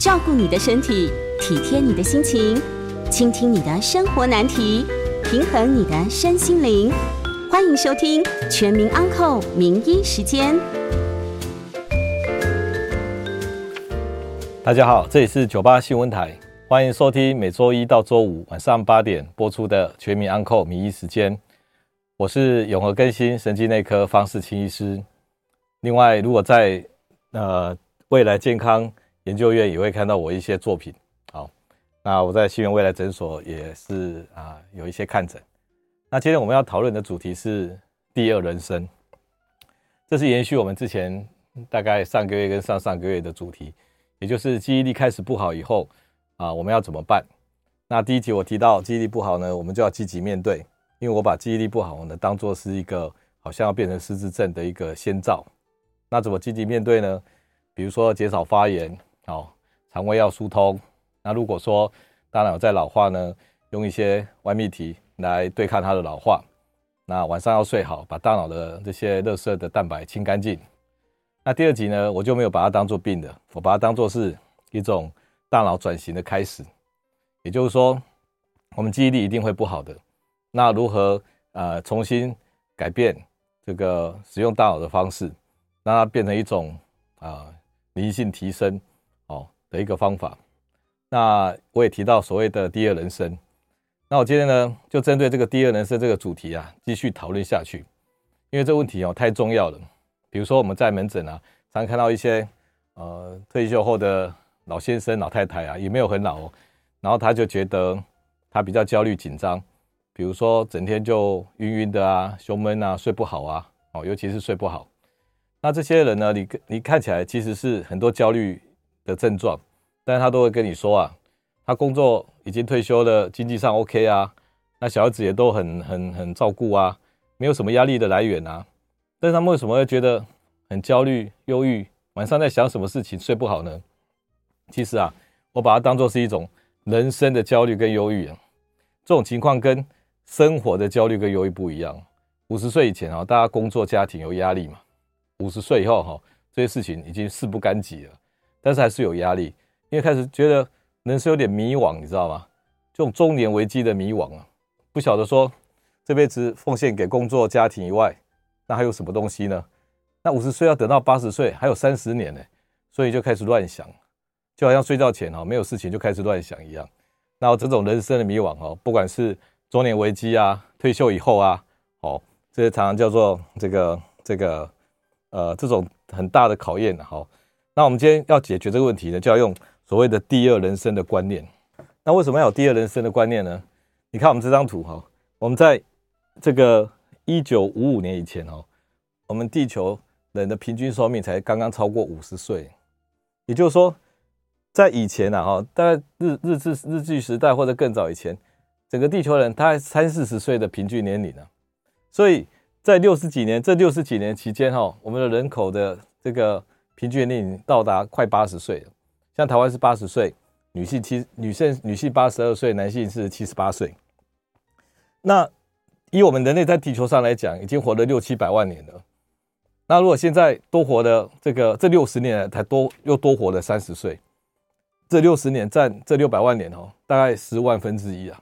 照顾你的身体，体贴你的心情，倾听你的生活难题，平衡你的身心灵。欢迎收听《全民安扣名医时间》。大家好，这里是九八新闻台，欢迎收听每周一到周五晚上八点播出的《全民安扣名医时间》。我是永和更新神经内科方世清医师。另外，如果在呃未来健康研究院也会看到我一些作品。好，那我在新源未来诊所也是啊有一些看诊。那今天我们要讨论的主题是第二人生，这是延续我们之前大概上个月跟上上个月的主题，也就是记忆力开始不好以后啊，我们要怎么办？那第一集我提到记忆力不好呢，我们就要积极面对。因为我把记忆力不好呢，当做是一个好像要变成失智症的一个先兆，那怎么积极面对呢？比如说减少发炎，哦，肠胃要疏通。那如果说大脑在老化呢，用一些外泌体来对抗它的老化。那晚上要睡好，把大脑的这些垃圾的蛋白清干净。那第二集呢，我就没有把它当做病的，我把它当做是一种大脑转型的开始。也就是说，我们记忆力一定会不好的。那如何呃重新改变这个使用大脑的方式，让它变成一种啊灵性提升的一个方法？那我也提到所谓的第二人生。那我今天呢就针对这个第二人生这个主题啊继续讨论下去，因为这个问题哦太重要了。比如说我们在门诊啊，常看到一些呃退休后的老先生老太太啊，也没有很老哦，然后他就觉得他比较焦虑紧张。比如说，整天就晕晕的啊，胸闷啊，睡不好啊，哦，尤其是睡不好。那这些人呢，你你看起来其实是很多焦虑的症状，但是他都会跟你说啊，他工作已经退休了，经济上 OK 啊，那小孩子也都很很很照顾啊，没有什么压力的来源啊。但是他们为什么会觉得很焦虑、忧郁，晚上在想什么事情睡不好呢？其实啊，我把它当作是一种人生的焦虑跟忧郁啊，这种情况跟生活的焦虑跟忧郁不一样。五十岁以前啊，大家工作家庭有压力嘛。五十岁以后哈，这些事情已经事不干己了，但是还是有压力，因为开始觉得人生有点迷惘，你知道吗？这种中年危机的迷惘啊，不晓得说这辈子奉献给工作家庭以外，那还有什么东西呢？那五十岁要等到八十岁，还有三十年呢，所以就开始乱想，就好像睡觉前哈没有事情就开始乱想一样。那这种人生的迷惘哦，不管是中年危机啊，退休以后啊，哦，这些常常叫做这个这个呃这种很大的考验好，那我们今天要解决这个问题呢，就要用所谓的第二人生的观念。那为什么要有第二人生的观念呢？你看我们这张图哈，我们在这个一九五五年以前哦，我们地球人的平均寿命才刚刚超过五十岁，也就是说，在以前啊哈，大概日日治日据时代或者更早以前。整个地球人，他三四十岁的平均年龄呢，所以在六十几年这六十几年期间哈，我们的人口的这个平均年龄到达快八十岁了。像台湾是八十岁，女性七女性女性八十二岁，男性是七十八岁。那以我们人类在地球上来讲，已经活了六七百万年了。那如果现在多活的这个这六十年才多又多活了三十岁，这六十年占这六百万年哦，大概十万分之一啊。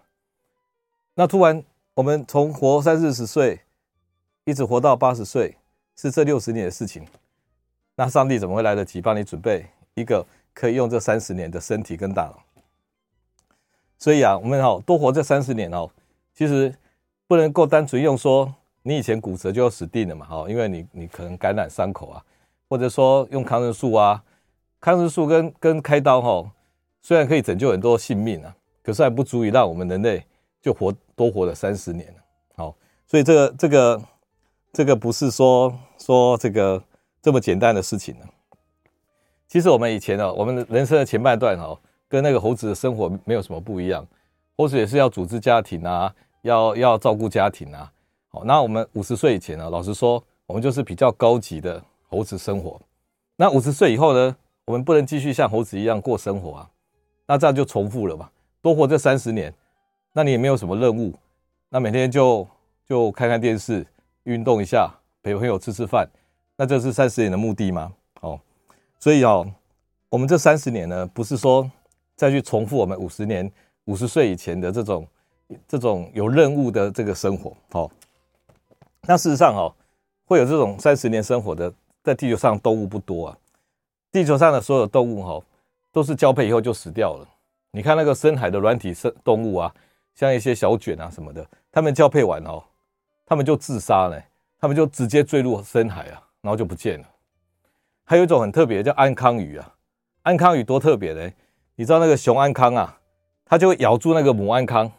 那突然，我们从活三四十岁，一直活到八十岁，是这六十年的事情。那上帝怎么会来得及帮你准备一个可以用这三十年的身体跟大脑？所以啊，我们好多活这三十年哦，其实不能够单纯用说你以前骨折就要死定了嘛，哈，因为你你可能感染伤口啊，或者说用抗生素啊，抗生素跟跟开刀哈，虽然可以拯救很多性命啊，可是还不足以让我们人类。就活多活了三十年，好，所以这个这个这个不是说说这个这么简单的事情呢。其实我们以前呢，我们人生的前半段哦，跟那个猴子的生活没有什么不一样。猴子也是要组织家庭啊，要要照顾家庭啊。好，那我们五十岁以前呢，老实说，我们就是比较高级的猴子生活。那五十岁以后呢，我们不能继续像猴子一样过生活啊，那这样就重复了嘛，多活这三十年。那你也没有什么任务，那每天就就看看电视，运动一下，陪朋友吃吃饭，那这是三十年的目的吗？哦，所以哦，我们这三十年呢，不是说再去重复我们五十年、五十岁以前的这种这种有任务的这个生活。好，那事实上哦，会有这种三十年生活的，在地球上动物不多啊。地球上的所有动物哈，都是交配以后就死掉了。你看那个深海的软体生动物啊，像一些小卷啊什么的，它们交配完哦，它们就自杀了，它们就直接坠入深海啊，然后就不见了。还有一种很特别叫安康鱼啊，安康鱼多特别呢？你知道那个雄安康啊，它就会咬住那个母安康，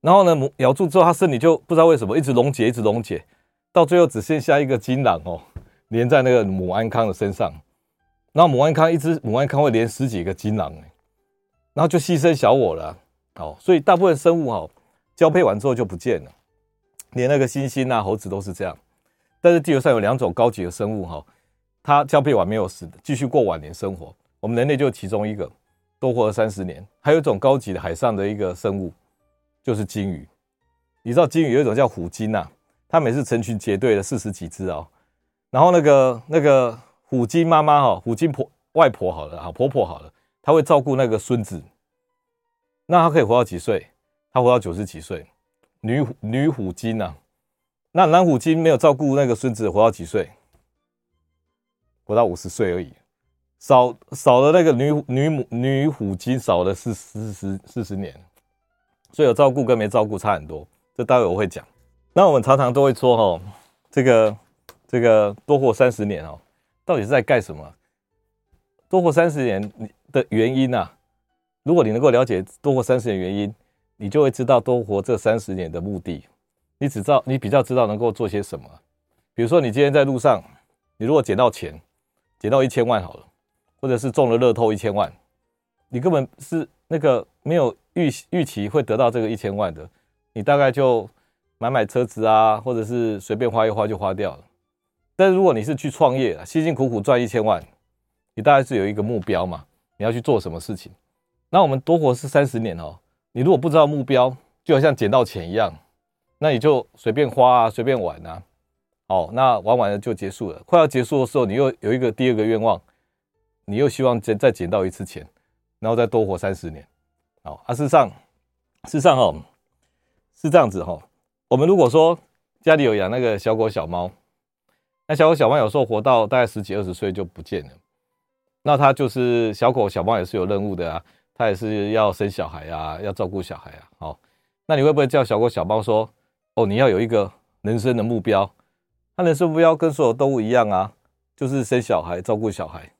然后呢，母咬住之后，它身体就不知道为什么一直溶解，一直溶解，到最后只剩下一个精囊哦，连在那个母安康的身上。然后母安康一只母安康会连十几个精囊，然后就牺牲小我了。哦，所以大部分生物哈交配完之后就不见了，连那个猩猩啊、猴子都是这样。但是地球上有两种高级的生物哈。它交配完没有死，继续过晚年生活。我们人类就其中一个，多活了三十年。还有一种高级的海上的一个生物，就是鲸鱼。你知道鲸鱼有一种叫虎鲸呐，它每次成群结队的四十几只哦。然后那个那个虎鲸妈妈哈，虎鲸婆外婆好了啊，婆婆好了，她会照顾那个孙子。那它可以活到几岁？它活到九十几岁。女女虎鲸呐，那男虎鲸没有照顾那个孙子，活到几岁？活到五十岁而已，少少了那个女女母女虎鲸少了四四十四十年，所以有照顾跟没照顾差很多。这待会我会讲。那我们常常都会说哈，这个这个多活三十年哦，到底是在干什么？多活三十年的原因啊，如果你能够了解多活三十年原因，你就会知道多活这三十年的目的。你只知道你比较知道能够做些什么。比如说你今天在路上，你如果捡到钱。捡到一千万好了，或者是中了乐透一千万，你根本是那个没有预预期会得到这个一千万的，你大概就买买车子啊，或者是随便花一花就花掉了。但是如果你是去创业，辛辛苦苦赚一千万，你大概是有一个目标嘛，你要去做什么事情？那我们多活是三十年哦，你如果不知道目标，就好像捡到钱一样，那你就随便花啊，随便玩啊。哦，那玩完了就结束了。快要结束的时候，你又有一个第二个愿望，你又希望再再捡到一次钱，然后再多活三十年。好啊，事实上，事实上哈，是这样子哈。我们如果说家里有养那个小狗小猫，那小狗小猫有时候活到大概十几二十岁就不见了，那它就是小狗小猫也是有任务的啊，它也是要生小孩啊，要照顾小孩啊。好，那你会不会叫小狗小猫说，哦，你要有一个人生的目标？他人生目标跟所有动物一样啊，就是生小孩、照顾小孩。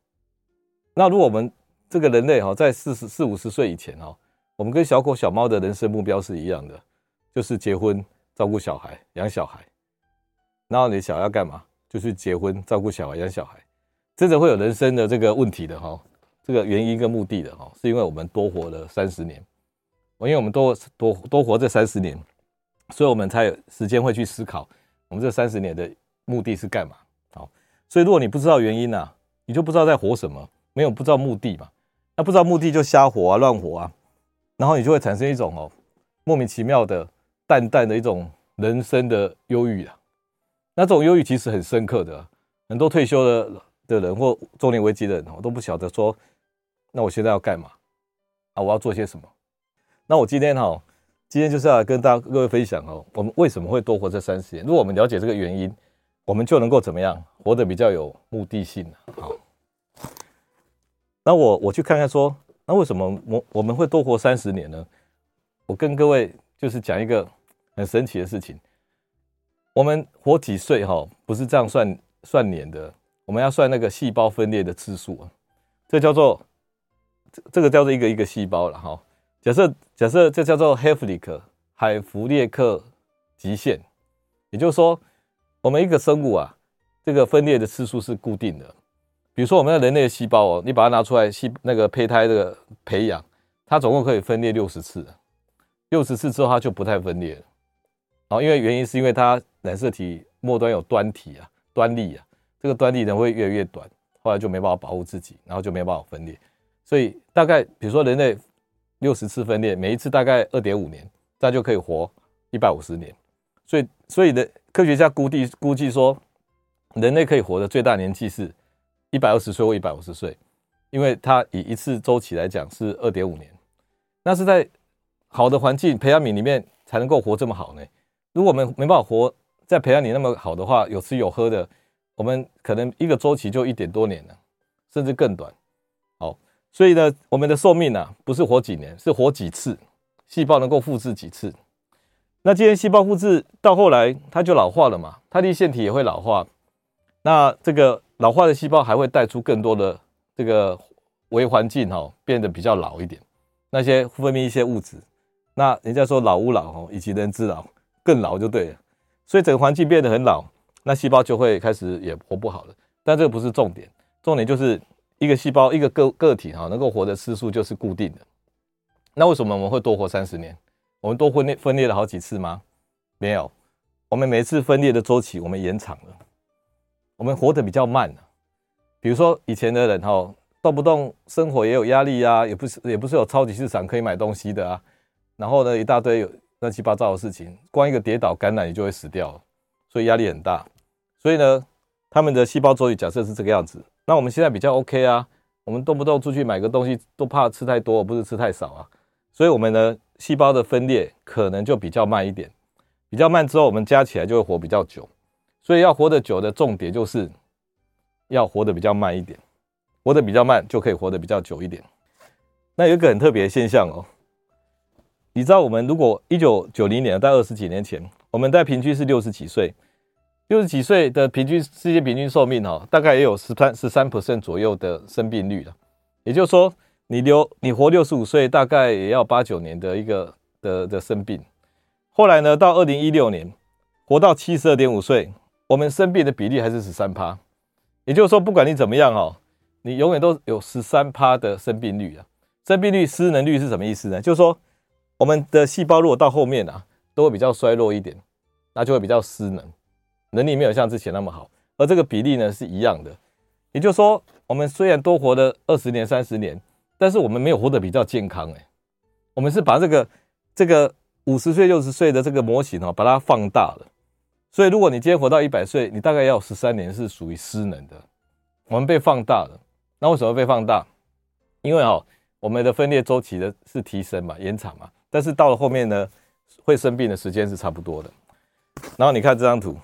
那如果我们这个人类哈，在四十四五十岁以前哈，我们跟小狗、小猫的人生目标是一样的，就是结婚、照顾小孩、养小孩。然后你想要干嘛？就是结婚、照顾小孩、养小孩。真的会有人生的这个问题的哈，这个原因跟目的的哈，是因为我们多活了三十年。因为我们多多多活这三十年，所以我们才有时间会去思考我们这三十年的。目的是干嘛？好，所以如果你不知道原因呢、你就不知道在活什么，没有不知道目的嘛。那不知道目的就瞎活啊，乱活啊，然后你就会产生一种哦莫名其妙的淡淡的一种人生的忧郁啊。那这种忧郁其实很深刻的，很多退休的的人或中年危机的人哦都不晓得说，那我现在要干嘛啊？我要做些什么？那我今天哈，今天就是要跟大家各位分享哦，我们为什么会多活这三十年？如果我们了解这个原因。我们就能够怎么样活得比较有目的性。好，那我我去看看说，那为什么我我们会多活三十年呢？我跟各位就是讲一个很神奇的事情。我们活几岁哈，不是这样算算年的，我们要算那个细胞分裂的次数啊。这叫做这这个叫做一个一个细胞了哈。假设假设这叫做海弗里克海弗列克极限，也就是说。我们一个生物啊，这个分裂的次数是固定的。比如说，我们的人类细胞哦，你把它拿出来，细那个胚胎这个培养，它总共可以分裂六十次。六十次之后，它就不太分裂了。然后，因为原因是因为它染色体末端有端体啊，端粒啊，这个端粒呢会越来越短，后来就没办法保护自己，然后就没办法分裂。所以大概比如说人类六十次分裂，每一次大概二点五年，这样就可以活一百五十年。所以，所以的。科学家估计估计说，人类可以活的最大年纪是一百二十岁或一百五十岁。因为它以一次周期来讲是二点五年，那是在好的环境培养皿里面才能够活这么好呢。如果我们没办法活在培养皿那么好的话，有吃有喝的，我们可能一个周期就一点多年了，甚至更短。所以呢，我们的寿命啊，不是活几年，是活几次，细胞能够复制几次。那既然细胞复制到后来它就老化了嘛，它的线体也会老化，那这个老化的细胞还会带出更多的这个微环境哈，变得比较老一点，那些分泌一些物质。那人家说老吾老哦，以及人之老，更老就对了。所以整个环境变得很老，那细胞就会开始也活不好了。但这个不是重点，重点就是一个细胞一个个个体哈，能够活的次数就是固定的。那为什么我们会多活三十年？我们多分裂分裂了好几次吗？没有，我们每次分裂的周期我们延长了，我们活得比较慢了。比如说以前的人哈，动不动生活也有压力啊，也不是也不是有超级市场可以买东西的啊。然后呢，一大堆有乱七八糟的事情，光一个跌倒感染你就会死掉了，所以压力很大。所以呢，他们的细胞周期假设是这个样子。那我们现在比较 OK 啊，我们动不动出去买个东西都怕吃太多，不是吃太少啊。所以我们的，细胞的分裂可能就比较慢一点，比较慢之后，我们加起来就会活比较久。所以要活得久的重点就是要活得比较慢一点，活得比较慢就可以活得比较久一点。那有一个很特别的现象哦。你知道我们如果一九九零年在二十几年前，我们在平均是六十几岁，六十几岁的平均世界平均寿命哈，大概也有十三十三 percent 左右的生病率了。也就是说，你留你活六十五岁，大概也要八九年的一个的的生病。后来呢，到二零一六年，活到七十二点五岁，我们生病的比例还是十三趴。也就是说，不管你怎么样哦，你永远都有十三趴的生病率啊。生病率失能率是什么意思呢？就是说。我们的细胞如果到后面啊，都会比较衰弱一点，那就会比较失能，能力没有像之前那么好。而这个比例呢是一样的，也就是说，我们虽然多活了二十年、三十年，但是我们没有活得比较健康哎。我们是把这个这个五十岁、六十岁的这个模型哦，把它放大了。所以，如果你今天活到一百岁，你大概要十三年是属于失能的。我们被放大了，那为什么被放大？因为哦，我们的分裂周期的是提升嘛，延长嘛。但是到了后面呢，会生病的时间是差不多的。然后你看这张图，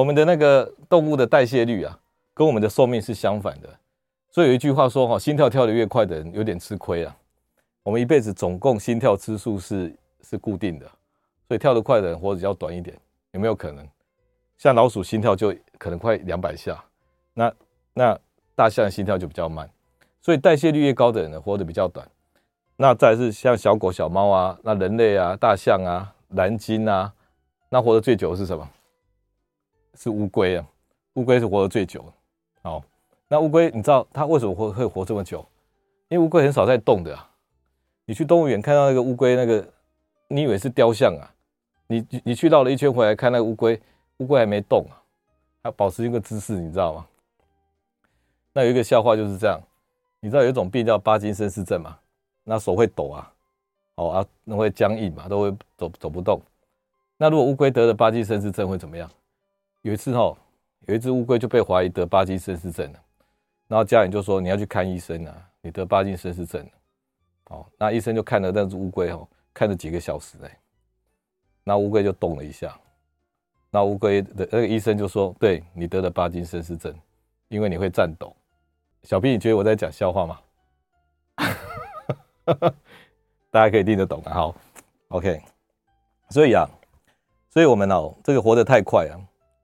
我们的那个动物的代谢率啊，跟我们的寿命是相反的。所以有一句话说哈，心跳跳得越快的人有点吃亏啊。我们一辈子总共心跳次数是是固定的，所以跳得快的人活得比较短一点。有没有可能？像老鼠心跳就可能快两百下，那那大象心跳就比较慢。所以代谢率越高的人呢，活得比较短。那再是像小狗、小猫啊，那人类啊、大象啊、蓝鲸啊，那活得最久的是什么？是乌龟啊，乌龟是活得最久的。好，那乌龟你知道它为什么会会活这么久？因为乌龟很少在动的啊。你去动物园看到那个乌龟，那个你以为是雕像啊？你你去绕了一圈回来看那个乌龟，乌龟还没动啊，它保持一个姿势，你知道吗？那有一个笑话就是这样，你知道有一种病叫巴金森氏症吗？那手会抖啊，哦啊，那会僵硬嘛，都会走走不动。那如果乌龟得了巴金森氏症会怎么样？有一次哦，有一只乌龟就被怀疑得巴金森氏症了，然后家人就说你要去看医生啊，你得巴金森氏症了。哦，那医生就看了那只乌龟哦，看了几个小时哎，那乌龟就动了一下，那乌龟的那个医生就说，对，你得了巴金森氏症，因为你会颤抖。小 P，你觉得我在讲笑话吗？大家可以听得懂啊，好，OK，所以啊，所以我们哦，这个活得太快啊，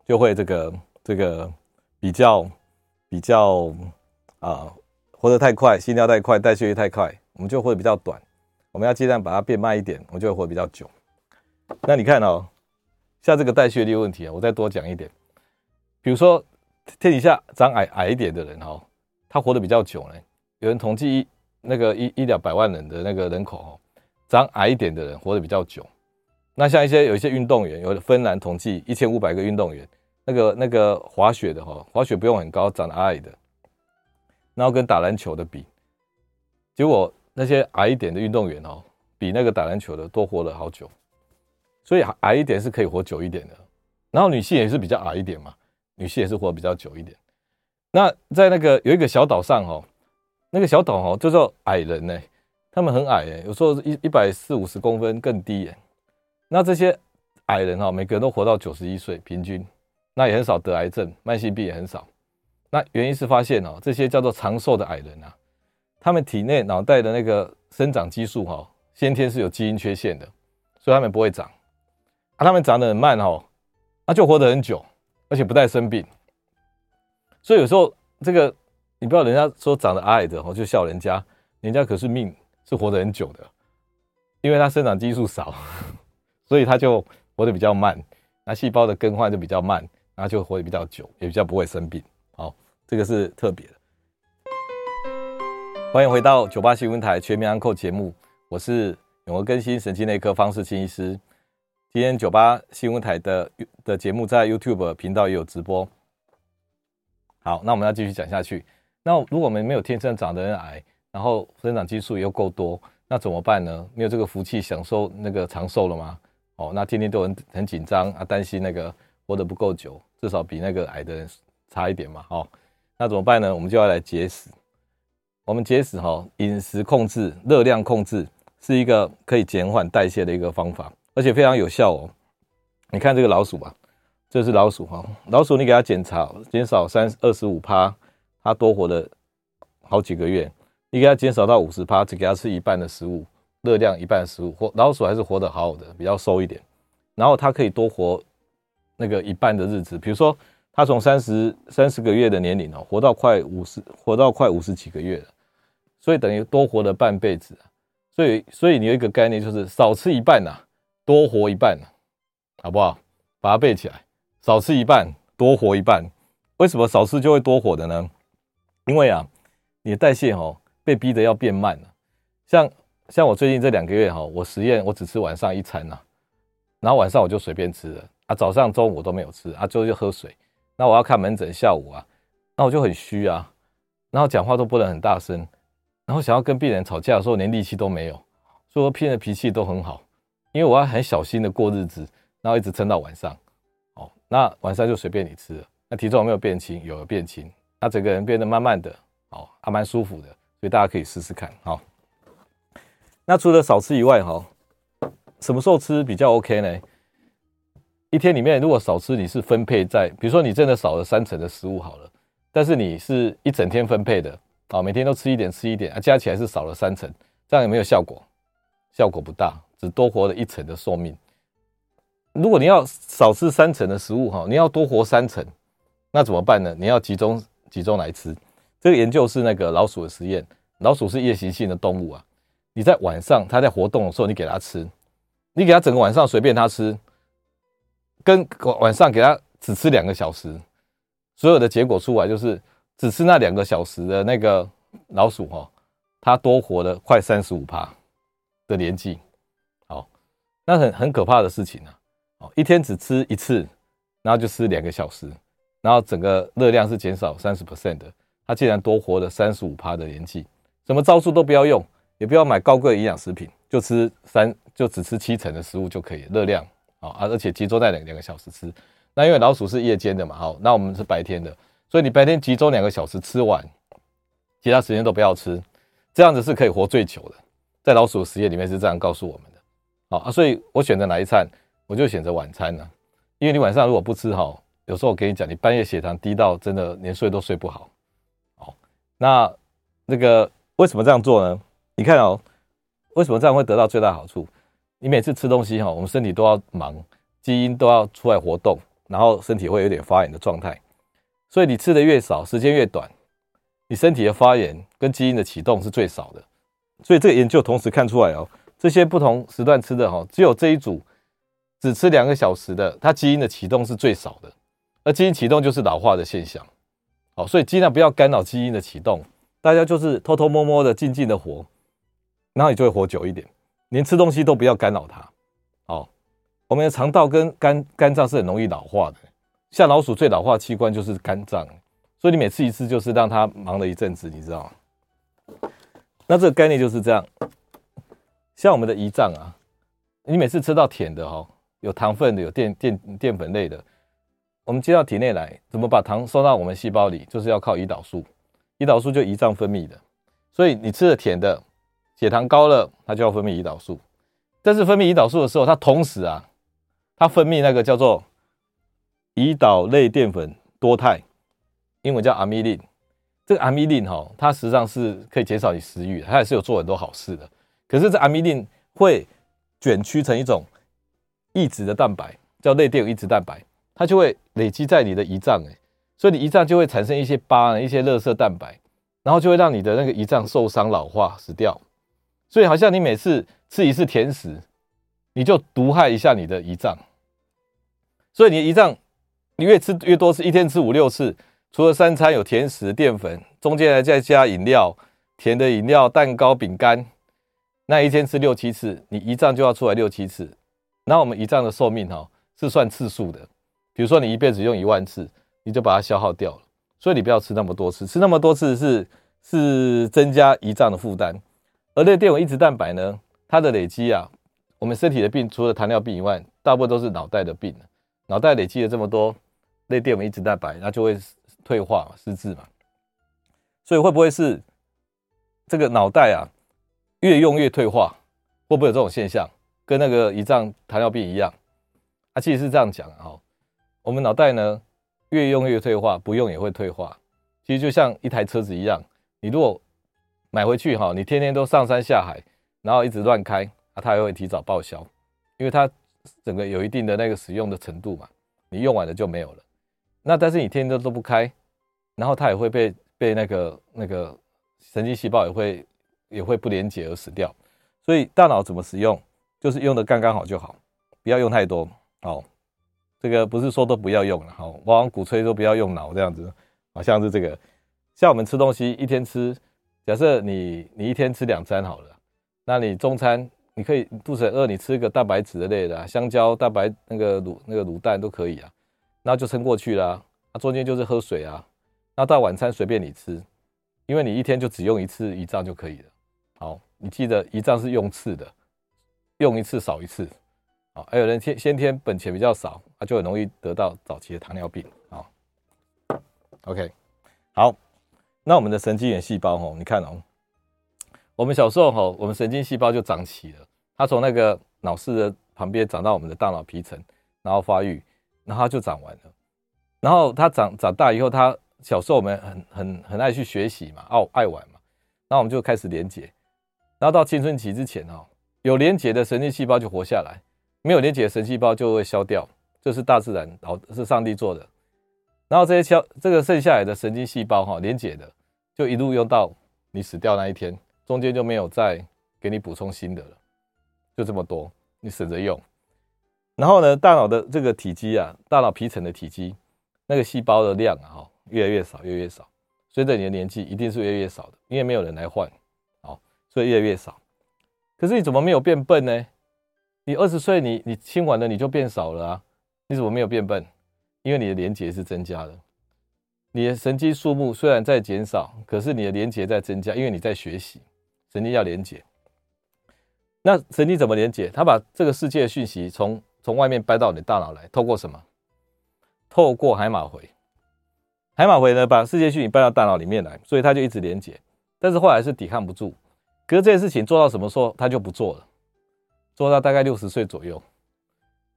就会这个这个比较比较啊，活得太快，心跳太快，代谢率太快，我们就活得比较短。我们要尽量把它变慢一点，我们就会活得比较久。那你看哦，像这个代谢率问题啊，我再多讲一点，比如说天底下长矮矮一点的人哦，他活得比较久呢。有人统计一。那个一一两百万人的那个人口哦，长矮一点的人活得比较久。那像一些有一些运动员，有的芬兰统计一千五百个运动员，那个那个滑雪的哈，滑雪不用很高，长得矮的，然后跟打篮球的比，结果那些矮一点的运动员哦，比那个打篮球的多活了好久。所以矮一点是可以活久一点的。然后女性也是比较矮一点嘛，女性也是活比较久一点。那在那个有一个小岛上哦。那个小岛哦，就叫矮人呢，他们很矮哎，有时候一一百四五十公分更低哎。那这些矮人哈，每个人都活到九十一岁平均，那也很少得癌症，慢性病也很少。那原因是发现哦，这些叫做长寿的矮人啊，他们体内脑袋的那个生长激素哈，先天是有基因缺陷的，所以他们不会长。他们长得很慢哦，那就活得很久，而且不带生病。所以有时候这个你不要人家说长得矮矮的哦，就笑人家，人家可是命是活得很久的，因为他生长激素少，所以他就活得比较慢，那细胞的更换就比较慢，然后就活得比较久，也比较不会生病。好，这个是特别的。欢迎回到九八新闻台全民安扣节目，我是永和更新神经内科方世清医师。今天九八新闻台的的节目在 YouTube 频道也有直播。好，那我们要继续讲下去。那如果我们没有天生长得很矮，然后生长激素又够多，那怎么办呢？没有这个福气享受那个长寿了吗？哦，那天天都很很紧张啊，担心那个 活得不够久，至少比那个矮的人差一点嘛。哦，那怎么办呢？我们就要来节食。我们节食哈，饮食控制、热量控制是一个可以减缓代谢的一个方法。而且非常有效哦！你看这个老鼠吧，这是老鼠哈。老鼠你给它检查，减少三二十五趴，它多活了好几个月。你给它减少到五十趴，只给它吃一半的食物，热量一半的食物，活老鼠还是活得好好的，比较瘦一点。然后它可以多活那个一半的日子，比如说他从三十三十个月的年龄哦，活到快五十，活到快五十几个月了，所以等于多活了半辈子。所以所以你有一个概念就是少吃一半呐、多活一半，好不好？把它背起来。少吃一半，多活一半。为什么少吃就会多活的呢？因为啊，你的代谢哦被逼得要变慢了。像像我最近这两个月哈，我实验我只吃晚上一餐呐，然后晚上我就随便吃了啊，早上中午都没有吃啊，最后就喝水。那我要看门诊下午啊，那我就很虚啊，然后讲话都不能很大声，然后想要跟病人吵架的时候连力气都没有，所以说病人脾气都很好。因为我要很小心的过日子，然后一直撑到晚上，哦，那晚上就随便你吃了。那体重有没有变轻？有了变轻，那整个人变得慢慢的，哦，还蛮舒服的，所以大家可以试试看，好。那除了少吃以外，哈，什么时候吃比较 OK 呢？一天里面如果少吃，你是分配在，比如说你真的少了三成的食物好了，但是你是一整天分配的，啊，每天都吃一点吃一点，啊，加起来是少了三成，这样有没有效果？效果不大。只多活了一成的寿命。如果你要少吃三成的食物哈，你要多活三成，那怎么办呢？你要集中集中来吃。这个研究是那个老鼠的实验，老鼠是夜行性的动物啊。你在晚上它在活动的时候，你给它吃，你给它整个晚上随便它吃，跟晚上给他只吃两个小时，所有的结果出来就是只吃那两个小时的那个老鼠哈，它多活了快三十五趴的年纪。好那很很可怕的事情啊！哦，一天只吃一次，然后就吃两个小时，然后整个热量是减少三十 percent 的，它竟然多活了三十五趴的年纪，什么招数都不要用，也不要买高贵营养食品，就吃三就只吃七成的食物就可以，热量啊，而且集中在两两个小时吃。那因为老鼠是夜间的嘛，好，那我们是白天的，所以你白天集中两个小时吃完，其他时间都不要吃，这样子是可以活最久的。在老鼠的实验里面是这样告诉我们的。好啊，所以我选择哪一餐，我就选择晚餐了。因为你晚上如果不吃好，有时候我跟你讲，你半夜血糖低到真的连睡都睡不好。好，那那个为什么这样做呢？你看哦，为什么这样会得到最大好处？你每次吃东西哈，我们身体都要忙，基因都要出来活动，然后身体会有点发炎的状态。所以你吃的越少，时间越短，你身体的发炎跟基因的启动是最少的。所以这个研究同时看出来哦。这些不同时段吃的哈，只有这一组只吃两个小时的，它基因的启动是最少的。而基因启动就是老化的现象，好，所以尽量不要干扰基因的启动，大家就是偷偷摸摸的、静静的活，然后你就会活久一点。连吃东西都不要干扰它。好，我们的肠道跟肝肝脏是很容易老化的，像老鼠最老化的器官就是肝脏，所以你每次一次就是让它忙了一阵子，你知道吗？那这个概念就是这样。像我们的胰脏啊，你每次吃到甜的哈，有糖分的，有淀淀淀粉类的，我们接到体内来，怎么把糖送到我们细胞里？就是要靠胰岛素，胰岛素就胰脏分泌的，所以你吃了甜的，血糖高了，它就要分泌胰岛素。但是分泌胰岛素的时候，它同时啊，它分泌那个叫做胰岛类淀粉多肽，英文叫阿米令。这个阿米令哈，它实际上是可以减少你食欲，它也是有做很多好事的。可是这阿米令会卷曲成一种抑制的蛋白，叫类淀粉抑制蛋白，它就会累积在你的胰脏，哎，所以你胰脏就会产生一些疤，一些垃圾蛋白，然后就会让你的那个胰脏受伤、老化、死掉。所以好像你每次吃一次甜食，你就毒害一下你的胰脏。所以你的胰脏，你越吃越多次，一天吃五六次。除了三餐有甜食、淀粉，中间还再加饮料、甜的饮料、蛋糕、饼干，那一天吃六七次，你胰脏就要出来六七次。那我们胰脏的寿命哈是算次数的，比如说你一辈子用一万次，你就把它消耗掉了。所以你不要吃那么多次，吃那么多次是是增加胰脏的负担。而类淀粉抑制蛋白呢，它的累积啊，我们身体的病除了糖尿病以外，大部分都是脑袋的病。脑袋累积了这么多类淀粉抑制蛋白，那就会。退化，失智嘛，所以会不会是这个脑袋啊越用越退化？会不会有这种现象？跟那个胰脏糖尿病一样？啊，其实是这样讲啊，哈，我们脑袋呢越用越退化，不用也会退化。其实就像一台车子一样，你如果买回去哈，你天天都上山下海，然后一直乱开啊，它也会提早报销，因为它整个有一定的那个使用的程度嘛，你用完了就没有了。那但是你天天都都不开，然后它也会被被那个那个神经细胞也会也会不连接而死掉。所以大脑怎么使用，就是用的刚刚好就好，不要用太多。好，这个不是说都不要用了，好，往往鼓吹说不要用脑这样子，好像是这个。像我们吃东西，一天吃，假设你你一天吃两餐好了，那你中餐你可以肚子饿，你吃个蛋白质的类的，香蕉、蛋白那个卤那个卤蛋都可以啊。那就撑过去了，那中间就是喝水啊。那到晚餐随便你吃，因为你一天就只用一次胰脏就可以了。好，你记得胰脏是用次的，用一次少一次。好，还有人先先天本钱比较少，他就很容易得到早期的糖尿病。好，OK，好，那我们的神经元细胞哦，你看哦，我们小时候哈，我们神经细胞就长齐了，它从那个脑室的旁边长到我们的大脑皮层，然后发育。然后它就长完了，然后它长长大以后，它小时候我们很很很爱去学习嘛，爱爱玩嘛，然后我们就开始连结，然后到青春期之前哦，有连结的神经细胞就活下来，没有连结的神经细胞就会消掉，这是大自然哦，是上帝做的。然后这些消这个剩下来的神经细胞哈，连结的就一路用到你死掉那一天，中间就没有再给你补充新的了，就这么多，你省着用。然后呢，大脑的这个体积啊，大脑皮层的体积，那个细胞的量啊，越来越少，越来越少。随着你的年纪，一定是越来越少的，因为没有人来换，好，所以越来越少。可是你怎么没有变笨呢？你二十岁，你你清完了，你就变少了啊？你怎么没有变笨？因为你的连结是增加的，你的神经数目虽然在减少，可是你的连结在增加，因为你在学习，神经要连结。那神经怎么连结？它把这个世界的讯息从从外面搬到你的大脑来，透过什么？透过海马回。海马回呢，把世界讯息搬到大脑里面来，所以它就一直连接。但是后来是抵抗不住，可是这件事情做到什么时候，它就不做了。做到大概六十岁左右，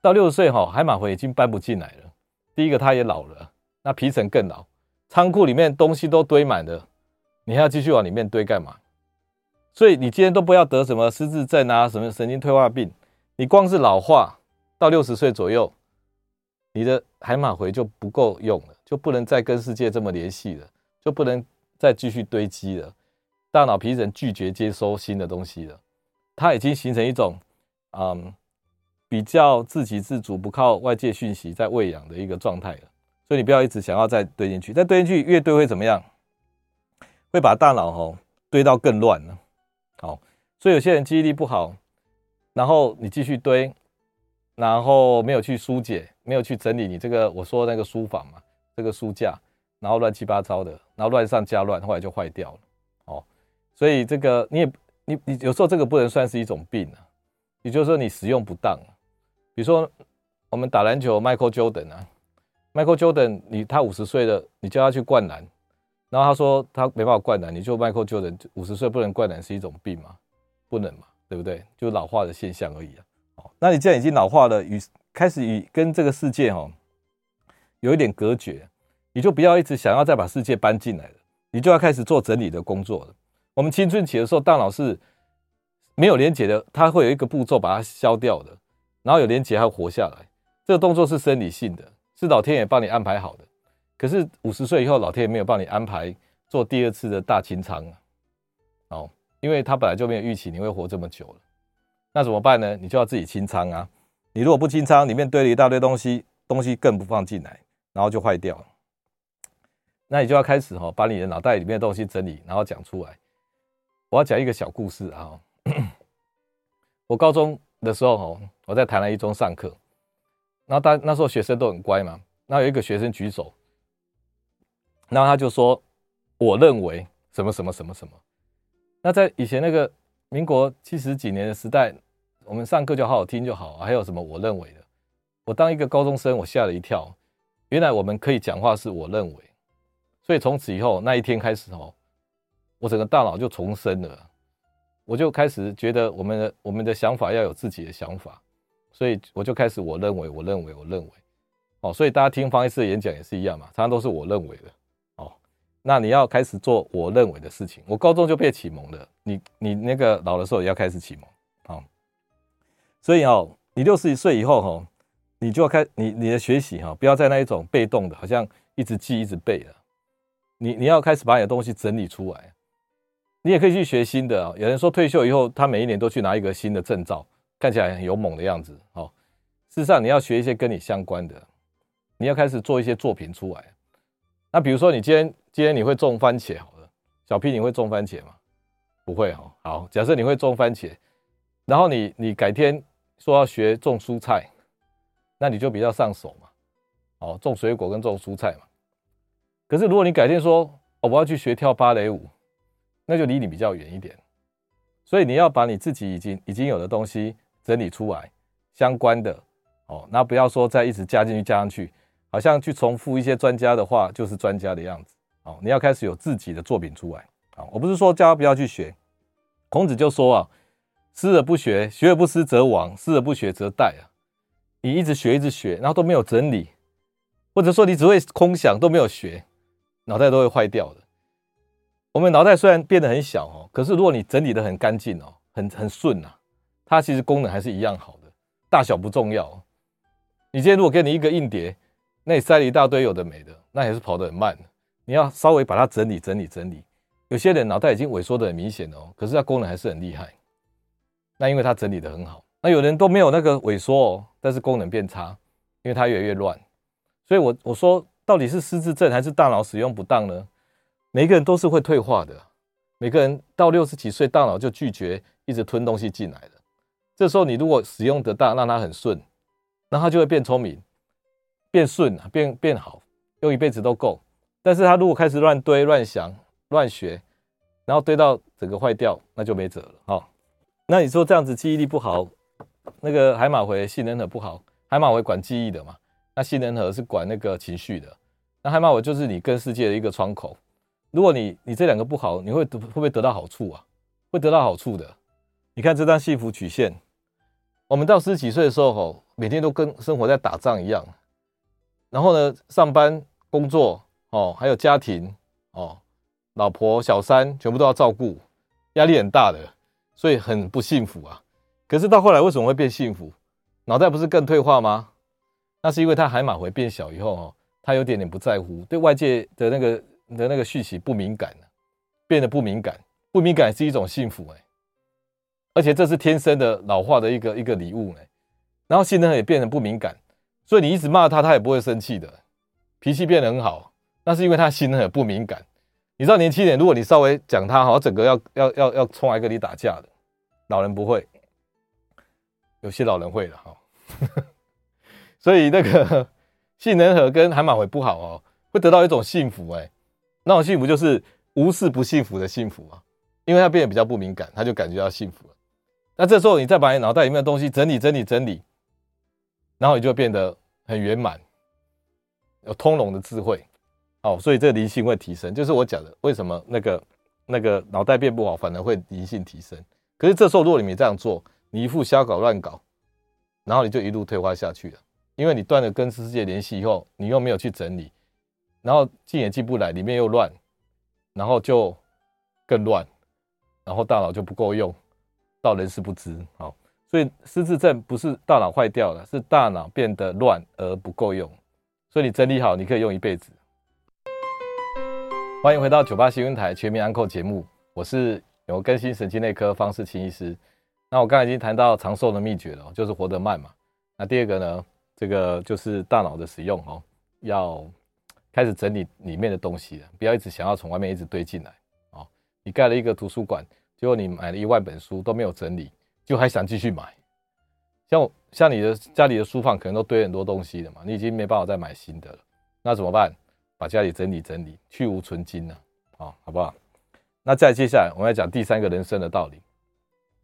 到六十岁哈，海马回已经搬不进来了。第一个，它也老了，那皮层更老，仓库里面东西都堆满了，你还要继续往里面堆干嘛？所以你今天都不要得什么失智症啊，什么神经退化病，你光是老化。到六十岁左右，你的海马回就不够用了，就不能再跟世界这么联系了，就不能再继续堆积了。大脑皮层拒绝接收新的东西了，它已经形成一种嗯比较自给自足、不靠外界讯息在喂养的一个状态了。所以你不要一直想要再堆进去，再堆进去越堆会怎么样？会把大脑哦堆到更乱了。好，所以有些人记忆力不好，然后你继续堆。然后没有去疏解，没有去整理你这个我说的那个书房嘛，这个书架，然后乱七八糟的，然后乱上加乱，后来就坏掉了。哦，所以这个你也你你有时候这个不能算是一种病啊，也就是说你使用不当。比如说我们打篮球，Michael Jordan 啊，Michael Jordan，你他五十岁了，你叫他去灌篮，然后他说他没办法灌篮，你就 Michael Jordan 五十岁不能灌篮是一种病吗？不能嘛，对不对？就老化的现象而已啊。哦，那你既然已经老化了，与开始与跟这个世界哦有一点隔绝，你就不要一直想要再把世界搬进来了，你就要开始做整理的工作了。我们青春期的时候，大脑是没有连接的，它会有一个步骤把它消掉的，然后有连接还活下来。这个动作是生理性的，是老天爷帮你安排好的。可是五十岁以后，老天爷没有帮你安排做第二次的大清仓啊，哦，因为他本来就没有预期你会活这么久了，那怎么办呢？你就要自己清仓啊！你如果不清仓，里面堆了一大堆东西，东西更不放进来，然后就坏掉了。那你就要开始哈，把你的脑袋里面的东西整理，然后讲出来。我要讲一个小故事啊，我高中的时候哈，我在台南一中上课，然后大那时候学生都很乖嘛，那有一个学生举手。然后他就说：“我认为什么什么什么什么。”那在以前那个民国七十几年的时代，我们上课就好好听就好。还有什么我认为的？我当一个高中生，我吓了一跳。原来我们可以讲话是我认为。所以从此以后那一天开始哦，我整个大脑就重生了。我就开始觉得我们的我们的想法要有自己的想法。所以我就开始我认为我认为我认为。哦，所以大家听方医师的演讲也是一样嘛，常常都是我认为的。哦那你要开始做我认为的事情。我高中就被启蒙了，你你那个老的时候也要开始启蒙，好。所以哦，你六十岁以后哈，你就要开你你的学习哈，不要在那一种被动的，好像一直记一直背了。你你要开始把你的东西整理出来。你也可以去学新的啊。有人说退休以后，他每一年都去拿一个新的证照，看起来很勇猛的样子。哦，事实上你要学一些跟你相关的，你要开始做一些作品出来。那比如说你今天。今天你会种番茄，好了，小 P，你会种番茄吗？不会哈。好，假设你会种番茄，然后你你改天说要学种蔬菜，那你就比较上手嘛。哦，种水果跟种蔬菜嘛。可是如果你改天说哦，我要去学跳芭蕾舞，那就离你比较远一点。所以你要把你自己已经已经有的东西整理出来，相关的哦，那不要说再一直加进去加上去，好像去重复一些专家的话，就是专家的样子哦。你要开始有自己的作品出来啊！我不是说叫他不要去学，孔子就说啊：“思而不学，学而不思则罔；思而不学则殆啊！”你一直学，一直学，然后都没有整理，或者说你只会空想，都没有学，脑袋都会坏掉的。我们脑袋虽然变得很小哦，可是如果你整理得很干净哦，很很顺呐，它其实功能还是一样好的，大小不重要。你今天如果给你一个硬碟，那你塞了一大堆有的没的，那也是跑得很慢。你要稍微把它整理整理整理。有些人脑袋已经萎缩的很明显哦，可是它功能还是很厉害。那因为它整理的很好。那有人都没有那个萎缩哦，但是功能变差，因为它越来越乱。所以我我说，到底是失智症还是大脑使用不当呢？每个人都是会退化的。每个人到六十几岁，大脑就拒绝一直吞东西进来了。这时候你如果使用得当，让它很顺，那它就会变聪明、变顺啊，变变好，用一辈子都够。但是它如果开始乱堆、乱想、乱学，然后堆到整个坏掉，那就没辙了哈。那你说这样子记忆力不好，那个海马回、杏仁核不好，海马回管记忆的嘛，那杏仁核是管那个情绪的。那海马回就是你跟世界的一个窗口。如果你你这两个不好，你会会不会得到好处啊？会得到好处的。你看这张幸福曲线，我们到十几岁的时候，每天都跟生活在打仗一样。然后呢，上班工作。哦，还有家庭哦，老婆、小三全部都要照顾，压力很大的，所以很不幸福啊。可是到后来为什么会变幸福？脑袋不是更退化吗？那是因为他海马回变小以后哦，他有点点不在乎，对外界的那个的那个讯息不敏感了，变得不敏感。不敏感是一种幸福哎，而且这是天生的老化的一个一个礼物哎。然后性能也变得不敏感，所以你一直骂他，他也不会生气的，脾气变得很好。那是因为他心很不敏感，你知道年轻人，如果你稍微讲他，好像整个要要要要冲来跟你打架的，老人不会，有些老人会的哈。所以那个性仁核跟海马回不好哦，会得到一种幸福哎，那种幸福就是无事不幸福的幸福啊，因为他变得比较不敏感，他就感觉到幸福了。那这时候你再把你脑袋里面的东西整理整理整理，然后你就变得很圆满，有通融的智慧。哦，所以这灵性会提升，就是我讲的为什么那个那个脑袋变不好，反而会灵性提升。可是这时候如果你没这样做，你一副瞎搞乱搞，然后你就一路退化下去了，因为你断了跟世界联系以后，你又没有去整理，然后进也进不来，里面又乱，然后就更乱，然后大脑就不够用，到人事不知。好，所以失智症不是大脑坏掉了，是大脑变得乱而不够用。所以你整理好，你可以用一辈子。欢迎回到九八新闻台全民安扣节目，我是有更新神经内科方世清医师。那我刚才已经谈到长寿的秘诀了，就是活得慢嘛。那第二个呢，这个就是大脑的使用哦，要开始整理里面的东西了，不要一直想要从外面一直堆进来哦。你盖了一个图书馆，结果你买了一万本书都没有整理，就还想继续买。像像你的家里的书房可能都堆很多东西了嘛，你已经没办法再买新的了，那怎么办？把家里整理整理，去芜存菁呢，啊，好不好？那再接下来我们要讲第三个人生的道理。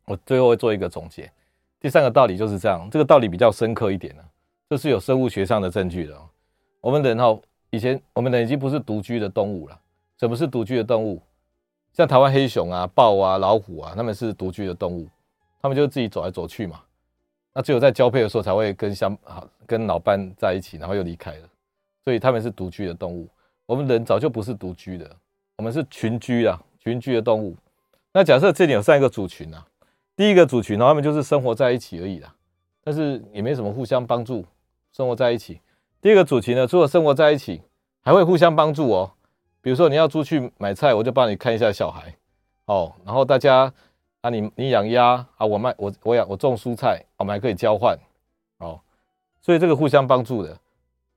我最后会做一个总结，第三个道理就是这样，这个道理比较深刻一点呢，这是有生物学上的证据的。我们人哈，以前我们人已经不是独居的动物了。什么是独居的动物？像台湾黑熊啊、豹啊、老虎啊，他们是独居的动物，他们就自己走来走去嘛。那只有在交配的时候才会跟相啊跟老伴在一起，然后又离开了，所以他们是独居的动物。我们人早就不是独居的，我们是群居啊，群居的动物。那假设这里有三个组群啊。第一个组群，他们就是生活在一起而已啦，但是也没什么互相帮助，生活在一起。第二个组群呢，除了生活在一起，还会互相帮助哦。比如说你要出去买菜，我就帮你看一下小孩，哦，然后大家啊，你你养鸭啊，我卖我我养我种蔬菜，我们还可以交换，哦，所以这个互相帮助的。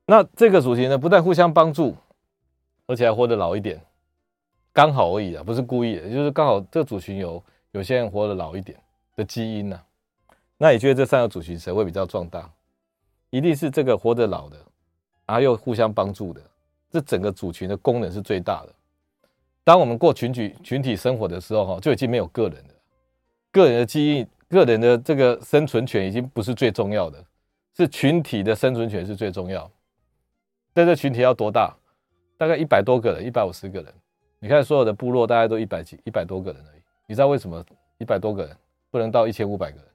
那这个组群呢，不但互相帮助，而且还活得老一点，刚好而已啊，不是故意的，就是刚好这个组群有有些人活得老一点。的基因呢、那你觉得这三个族群谁会比较壮大？一定是这个活得老的，然后又互相帮助的，这整个族群的功能是最大的。当我们过群体群体生活的时候，哈，就已经没有个人了。个人的基因、个人的这个生存权已经不是最重要的，是群体的生存权是最重要。在这群体要多大？大概一百多个人，一百五十个人。你看所有的部落，大概都一百几、一百多个人而已。你知道为什么一百多个人？不能到一千五百个人，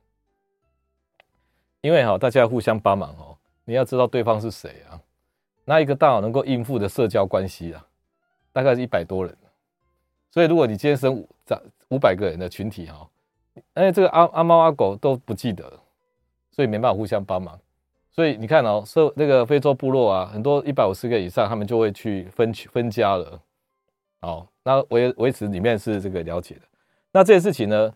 因为哈，大家互相帮忙哦。你要知道对方是谁啊？那一个大脑能够应付的社交关系啊，大概是一百多人。所以如果你今天生五五百个人的群体哈，哎，这个阿阿猫阿狗都不记得，所以没办法互相帮忙。所以你看哦，社那个非洲部落啊，很多一百五十个以上，他们就会去分分家了。好，那维维持里面是这个了解的。那这件事情呢？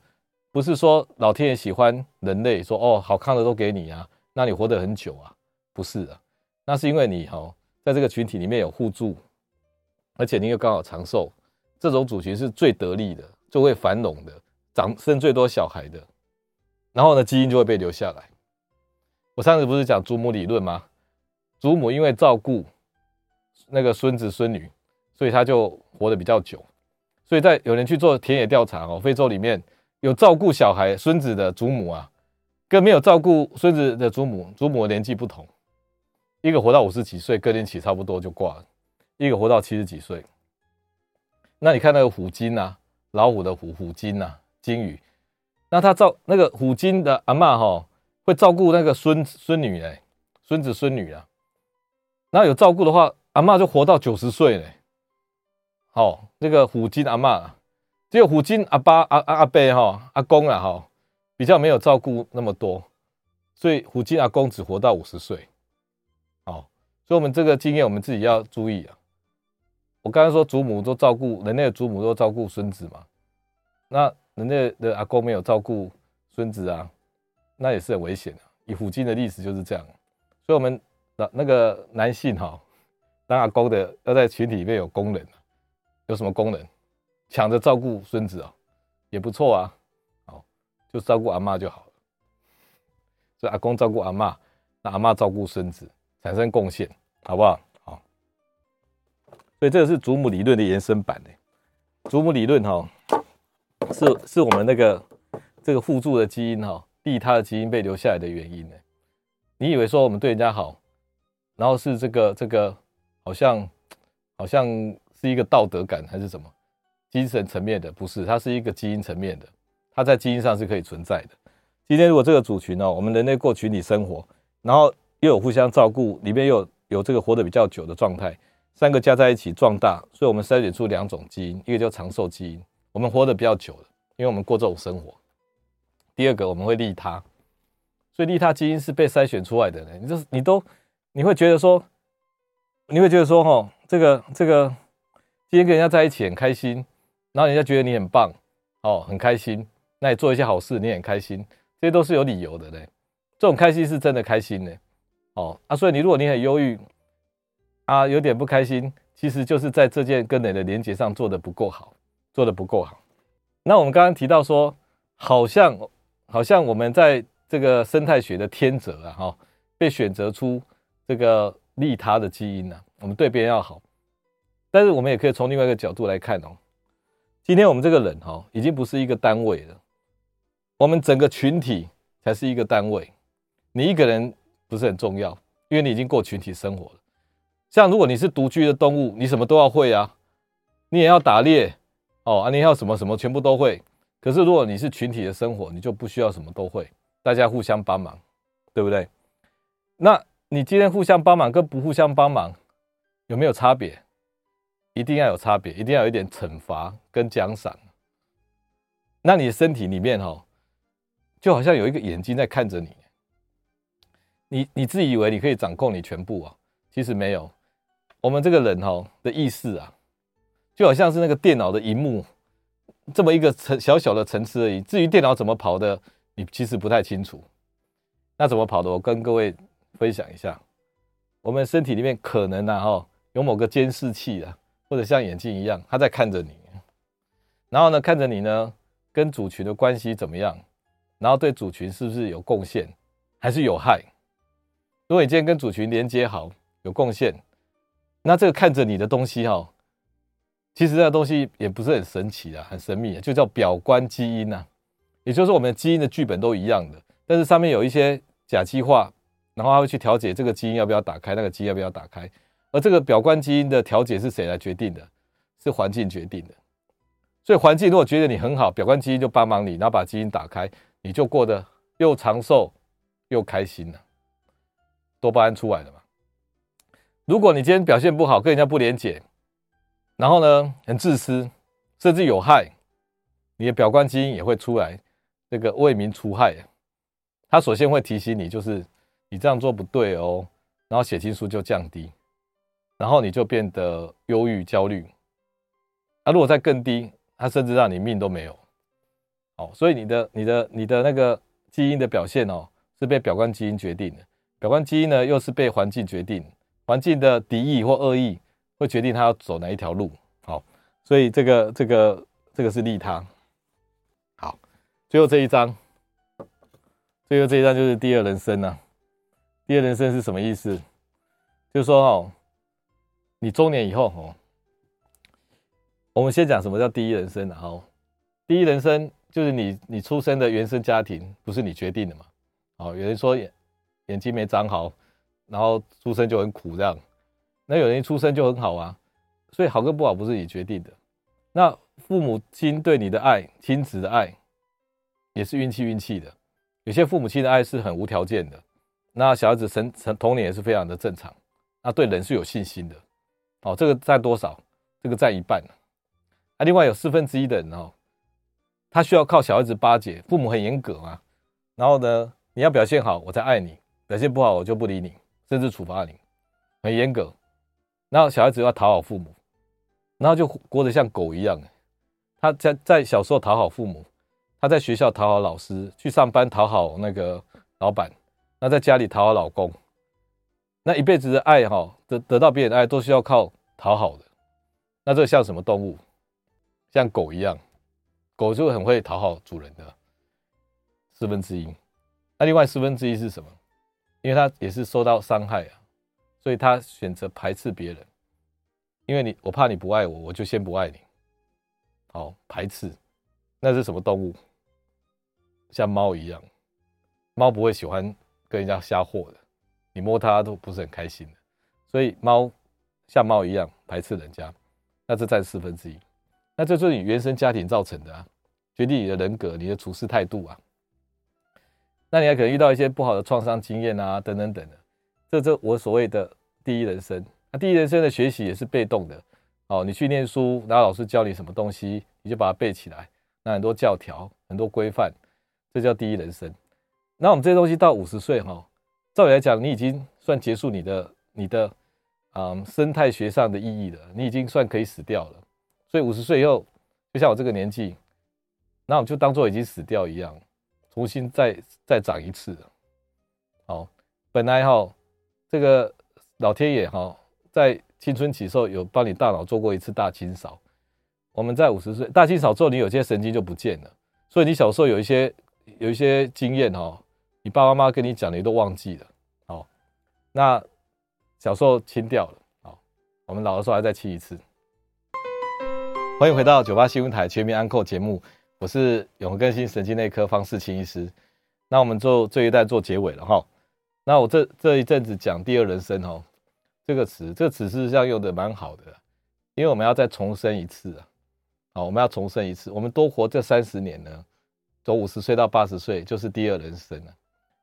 不是说老天爷喜欢人类，说哦，好看的都给你啊，那你活得很久啊？不是的，那是因为你哈，在这个群体里面有互助，而且你又刚好长寿，这种族群是最得力的，最会繁荣的，长生最多小孩的，然后呢，基因就会被留下来。我上次不是讲祖母理论吗？祖母因为照顾那个孙子孙女，所以他就活得比较久。所以在有人去做田野调查哦，非洲里面。有照顾小孩孙子的祖母啊，跟没有照顾孙子的祖母，祖母的年纪不同，一个活到五十几岁，更年期差不多就挂了；一个活到七十几岁。那你看那个虎鲸啊，老虎的虎虎鲸啊，鲸鱼，那他照那个虎鲸的阿嬷哈，会照顾那个孙子孙女哎，孙子孙女啊。那有照顾的话，阿嬷就活到九十岁嘞。好，那个虎鲸阿嬷。只有虎鲸阿爸阿阿阿伯哈阿公啊哈比较没有照顾那么多，所以虎鲸阿公只活到五十岁。好，所以我们这个经验我们自己要注意啊。我刚才说祖母都照顾人类的祖母都照顾孙子嘛，那人类的阿公没有照顾孙子啊，那也是很危险的。以虎鲸的历史就是这样，所以我们那那个男性哈当阿公的要在群体里面有功能，有什么功能？抢着照顾孙子哦，也不错啊。好，就照顾阿嬷就好了。所以阿公照顾阿嬷，那阿嬷照顾孙子，产生贡献，好不好？好。所以这个是祖母理论的延伸版的。祖母理论哈，是是我们那个这个互助的基因哈，利他的基因被留下来的原因呢。你以为说我们对人家好，然后是这个这个好像好像是一个道德感还是什么精神层面的，不是，它是一个基因层面的，它在基因上是可以存在的。今天如果这个组群哦，我们人类过群体生活，然后又有互相照顾，里面又有有这个活得比较久的状态，三个加在一起壮大，所以我们筛选出两种基因，一个叫长寿基因，我们活得比较久了，因为我们过这种生活。第二个我们会利他，所以利他基因是被筛选出来的呢。你这你都你会觉得说，你会觉得说哈，这个这个今天跟人家在一起很开心，然后人家觉得你很棒哦，很开心，那你做一些好事你很开心。这些都是有理由的嘞，这种开心是真的开心呢，哦啊，所以你如果你很忧郁啊，有点不开心，其实就是在这件跟人的连接上做得不够好，做得不够好。那我们刚刚提到说，好像好像我们在这个生态学的天择啊，哈，被选择出这个利他的基因呢，我们对别人要好，但是我们也可以从另外一个角度来看哦，今天我们这个人哈，已经不是一个单位了。我们整个群体才是一个单位，你一个人不是很重要，因为你已经过群体生活了。像如果你是独居的动物，你什么都要会啊，你也要打猎哦，啊，你要什么什么全部都会。可是如果你是群体的生活，你就不需要什么都会，大家互相帮忙，对不对？那你今天互相帮忙跟不互相帮忙有没有差别？一定要有差别，一定要有一点惩罚跟奖赏。那你的身体里面哈。就好像有一个眼睛在看着你，你你自以为你可以掌控你全部啊，其实没有。我们这个人哈的意识啊，就好像是那个电脑的荧幕这么一个层小小的层次而已。至于电脑怎么跑的，你其实不太清楚。那怎么跑的？我跟各位分享一下。我们身体里面可能啊哈有某个监视器啊，或者像眼镜一样，它在看着你。然后呢，看着你呢，跟主群的关系怎么样？然后对主群是不是有贡献，还是有害？如果你今天跟主群连接好，有贡献，那这个看着你的东西哈，其实这个东西也不是很神奇啊，很神秘啊，就叫表观基因呐。也就是，我们的基因的剧本都一样的，但是上面有一些甲基化，然后它会去调节这个基因要不要打开，那个基因要不要打开。而这个表观基因的调节是谁来决定的？是环境决定的。所以环境如果觉得你很好，表观基因就帮忙你，然后把基因打开。你就过得又长寿又开心了，多巴胺出来了嘛。如果你今天表现不好，跟人家不连结，然后呢很自私，甚至有害，你的表观基因也会出来，这个为民除害。他首先会提醒你，就是你这样做不对哦，然后血清素就降低，然后你就变得忧郁焦虑。那如果再更低，他甚至让你命都没有。哦，所以你的、你的、你的那个基因的表现哦，是被表观基因决定的。表观基因呢，又是被环境决定。环境的敌意或恶意会决定他要走哪一条路。好，所以这个、这个、这个是利他。好，最后这一章，最后这一章就是第二人生啊。第二人生是什么意思？就是说哦，你中年以后哦，我们先讲什么叫第一人生啊。好，第一人生。就是你，你出生的原生家庭不是你决定的嘛？哦，有人说眼睛没长好，然后出生就很苦这样。那有人一出生就很好啊，所以好跟不好不是你决定的。那父母亲对你的爱，亲子的爱，也是运气运气的。有些父母亲的爱是很无条件的，那小孩子成成童年也是非常的正常。那对人是有信心的。哦，这个占多少？这个占一半。啊，另外有四分之一的人哦。他需要靠小孩子巴结，父母很严格嘛。然后呢，你要表现好，我才爱你；表现不好，我就不理你，甚至处罚你，很严格。然后小孩子要讨好父母，然后就过得像狗一样。他在在小时候讨好父母，他在学校讨好老师，去上班讨好那个老板，那在家里讨好老公。那一辈子的爱哈，得得到别人的爱，都需要靠讨好的。那这像什么动物？像狗一样。狗就很会讨好主人的四分之一，那另外四分之一是什么？因为它也是受到伤害啊，所以它选择排斥别人。因为你，我怕你不爱我，我就先不爱你。好，排斥，那是什么动物？像猫一样，猫不会喜欢跟人家瞎货的，你摸它都不是很开心的。所以猫像猫一样排斥人家，那这占四分之一。那这就是你原生家庭造成的啊，决定你的人格、你的处事态度啊。那你还可能遇到一些不好的创伤经验啊，等等等的。这这我所谓的第一人生。那第一人生的学习也是被动的。哦，你去念书，然后老师教你什么东西，你就把它背起来。那很多教条、很多规范，这叫第一人生。那我们这些东西到五十岁哈，照理来讲，你已经算结束你的你的嗯生态学上的意义了，你已经算可以死掉了。所以五十岁以后，就像我这个年纪，那我们就当做已经死掉一样，重新再再长一次。好，本来哈这个老天爷哈在青春期时候有帮你大脑做过一次大清扫。我们在五十岁大清扫之后，你有些神经就不见了，所以你小时候有一些有一些经验哈。你爸爸妈妈跟你讲的，你都忘记了。好，那小时候清掉了。好，我们老的时候还再清一次。欢迎回到九八新闻台全民安扣节目，我是永和更新神经内科方世清医师。那我们做这一段做结尾了哈。那我这这一阵子讲第二人生哦，这个词，这个词事实上用的蛮好的，因为我们要再重生一次啊。好，我们要重生一次，我们多活这三十年呢，从五十岁到八十岁就是第二人生了。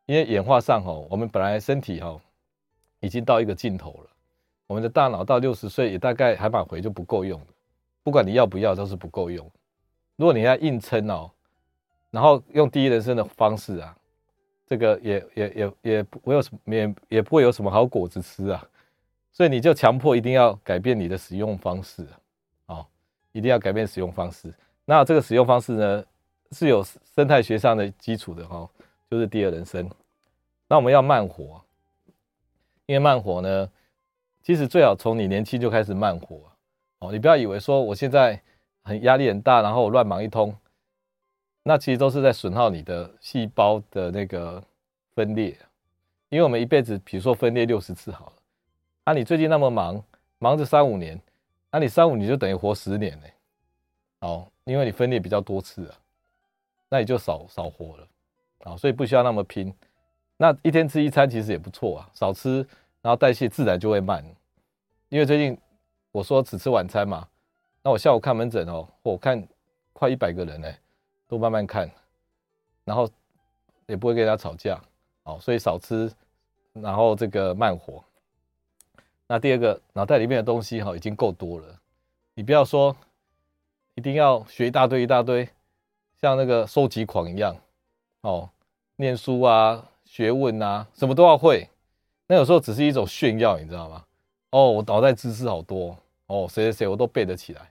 因为演化上吼，我们本来身体吼已经到一个尽头了，我们的大脑到六十岁也大概海马回就不够用了，不管你要不要都是不够用。如果你要硬撑哦，然后用第一人生的方式啊，这个也也也也不会有什么也也不会有什么好果子吃啊，所以你就强迫一定要改变你的使用方式啊，哦，一定要改变使用方式。那这个使用方式呢是有生态学上的基础的哈。就是第二人生，那我们要慢活，因为慢活呢，其实最好从你年轻就开始慢活哦。你不要以为说我现在很压力很大，然后乱忙一通，那其实都是在损耗你的细胞的那个分裂。因为我们一辈子，比如说分裂六十次好了，啊，你最近那么忙，忙着三五年，那你三五你就等于活十年呢。哦，因为你分裂比较多次啊，那你就少少活了。啊，所以不需要那么拼。那一天吃一餐其实也不错啊，少吃，然后代谢自然就会慢。因为最近我说只吃晚餐嘛，那我下午看门诊哦，我看快一百个人呢，都慢慢看，然后也不会跟人家吵架。哦，所以少吃，然后这个慢活。那第二个，脑袋里面的东西哈已经够多了，你不要说一定要学一大堆一大堆，像那个收集狂一样，哦。念书啊，学问啊，什么都要会。那有时候只是一种炫耀，你知道吗？哦，我脑袋知识好多哦，谁谁谁我都背得起来。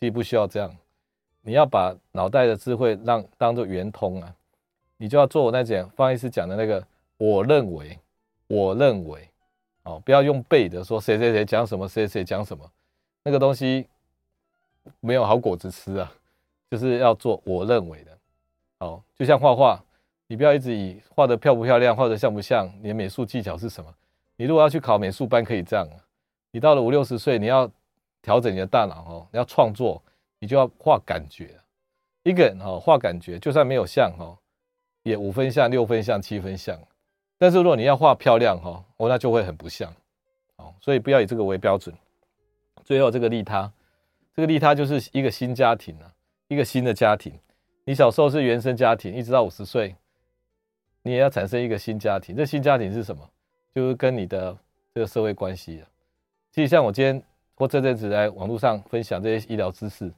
其实不需要这样，你要把脑袋的智慧让当做圆通啊，你就要做我那讲方医师讲的那个。我认为，我认为，哦，不要用背的说谁谁谁讲什么，谁谁讲什么，那个东西没有好果子吃啊。就是要做我认为的，哦，就像画画。你不要一直以画得漂不漂亮，画得像不像，你的美术技巧是什么？你如果要去考美术班，可以这样。你到了五六十岁，你要调整你的大脑哦，你要创作，你就要画感觉。一个人哦，画感觉，就算没有像哦，也五分像、六分像、七分像。但是如果你要画漂亮哈，哦，那就会很不像。哦，所以不要以这个为标准。最后这个利他，这个利他就是一个新家庭啊，一个新的家庭。你小时候是原生家庭，一直到五十岁。你也要产生一个新家庭，这新家庭是什么？就是跟你的这个社会关系。其实像我今天或这阵子在网络上分享这些医疗知识，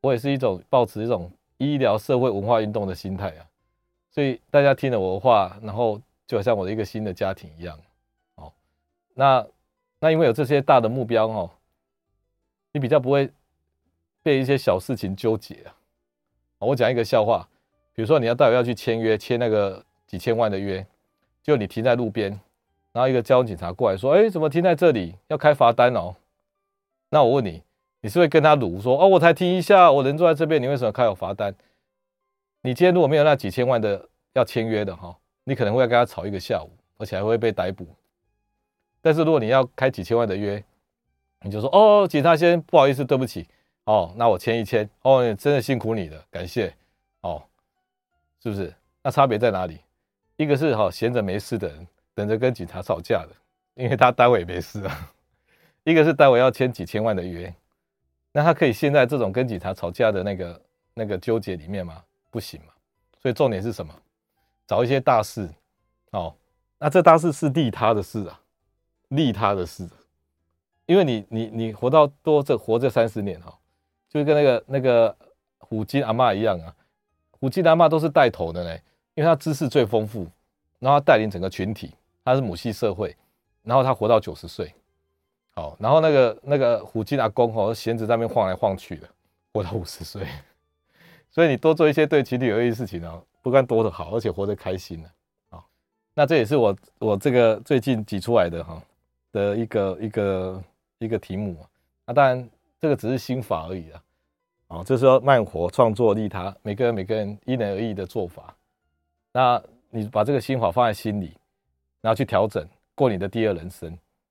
我也是一种保持一种医疗社会文化运动的心态啊。所以大家听了我的话，然后就好像我的一个新的家庭一样。哦，那那因为有这些大的目标哦，你比较不会被一些小事情纠结啊。我讲一个笑话，比如说你要待会要去签约，签那个。几千万的约，就你停在路边，然后一个交通警察过来说：“哎，怎么停在这里？要开罚单哦。”那我问你，你是会跟他鲁说：“哦，我才停一下，我人坐在这边，你为什么开我罚单？”你今天如果没有那几千万的要签约的哈，你可能会要跟他吵一个下午，而且还会被逮捕。但是如果你要开几千万的约，你就说：“哦，警察先生，不好意思，对不起，哦，那我签一签。哦，真的辛苦你了，感谢。哦，是不是？那差别在哪里？”一个是哈闲着没事的人，等着跟警察吵架的，因为他单位没事啊。一个是待会要签几千万的约，那他可以陷在这种跟警察吵架的那个那个纠结里面吗？不行嘛。所以重点是什么？找一些大事，哦，那这大事是利他的事啊，利他的事。因为你你你活到多这活这三十年哈，就跟那个那个虎鲸阿嬷一样啊，虎鲸阿嬷都是带头的呢，因为他知识最丰富，然后带领整个群体，他是母系社会，然后他活到九十岁，好，然后那个那个虎鲸阿公哦，衔子在那边晃来晃去的，活到五十岁，所以你多做一些对群体有益的事情哦，不但多的好，而且活得开心呢，啊，那这也是我我这个最近挤出来的哈的一个一个。一个题目啊，那当然这个只是心法而已啊。好，这是说慢活、创作、利他，每个人每个人因人而异的做法。那你把这个心法放在心里，然后去调整，过你的第二人生，